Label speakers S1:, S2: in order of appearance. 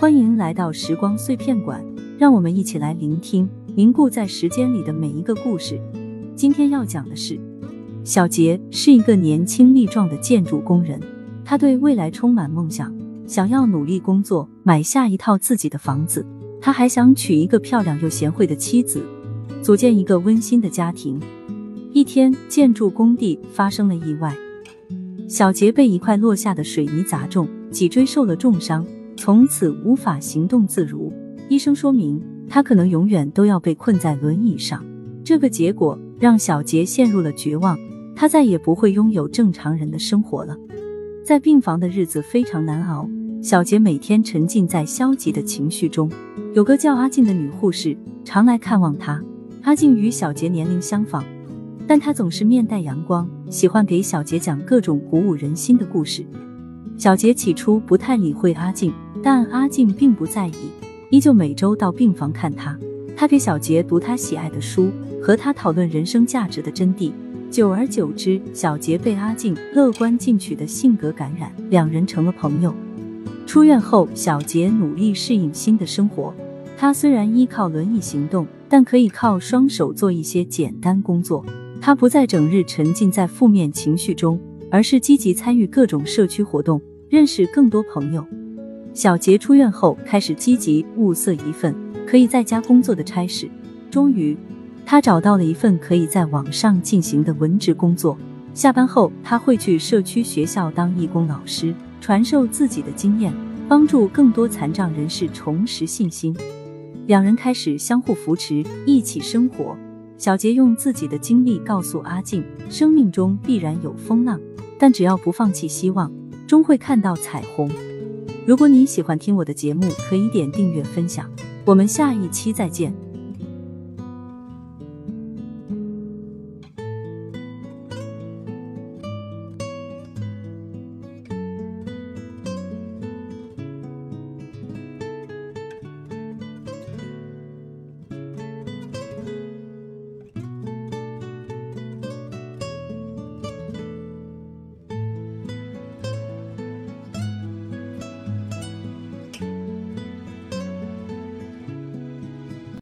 S1: 欢迎来到时光碎片馆，让我们一起来聆听凝固在时间里的每一个故事。今天要讲的是，小杰是一个年轻力壮的建筑工人，他对未来充满梦想，想要努力工作，买下一套自己的房子。他还想娶一个漂亮又贤惠的妻子，组建一个温馨的家庭。一天，建筑工地发生了意外，小杰被一块落下的水泥砸中，脊椎受了重伤。从此无法行动自如，医生说明他可能永远都要被困在轮椅上。这个结果让小杰陷入了绝望，他再也不会拥有正常人的生活了。在病房的日子非常难熬，小杰每天沉浸在消极的情绪中。有个叫阿静的女护士常来看望他，阿静与小杰年龄相仿，但她总是面带阳光，喜欢给小杰讲各种鼓舞人心的故事。小杰起初不太理会阿静。但阿静并不在意，依旧每周到病房看他。他给小杰读他喜爱的书，和他讨论人生价值的真谛。久而久之，小杰被阿静乐观进取的性格感染，两人成了朋友。出院后，小杰努力适应新的生活。他虽然依靠轮椅行动，但可以靠双手做一些简单工作。他不再整日沉浸在负面情绪中，而是积极参与各种社区活动，认识更多朋友。小杰出院后，开始积极物色一份可以在家工作的差事。终于，他找到了一份可以在网上进行的文职工作。下班后，他会去社区学校当义工老师，传授自己的经验，帮助更多残障人士重拾信心。两人开始相互扶持，一起生活。小杰用自己的经历告诉阿静：生命中必然有风浪，但只要不放弃希望，终会看到彩虹。如果你喜欢听我的节目，可以点订阅分享。我们下一期再见。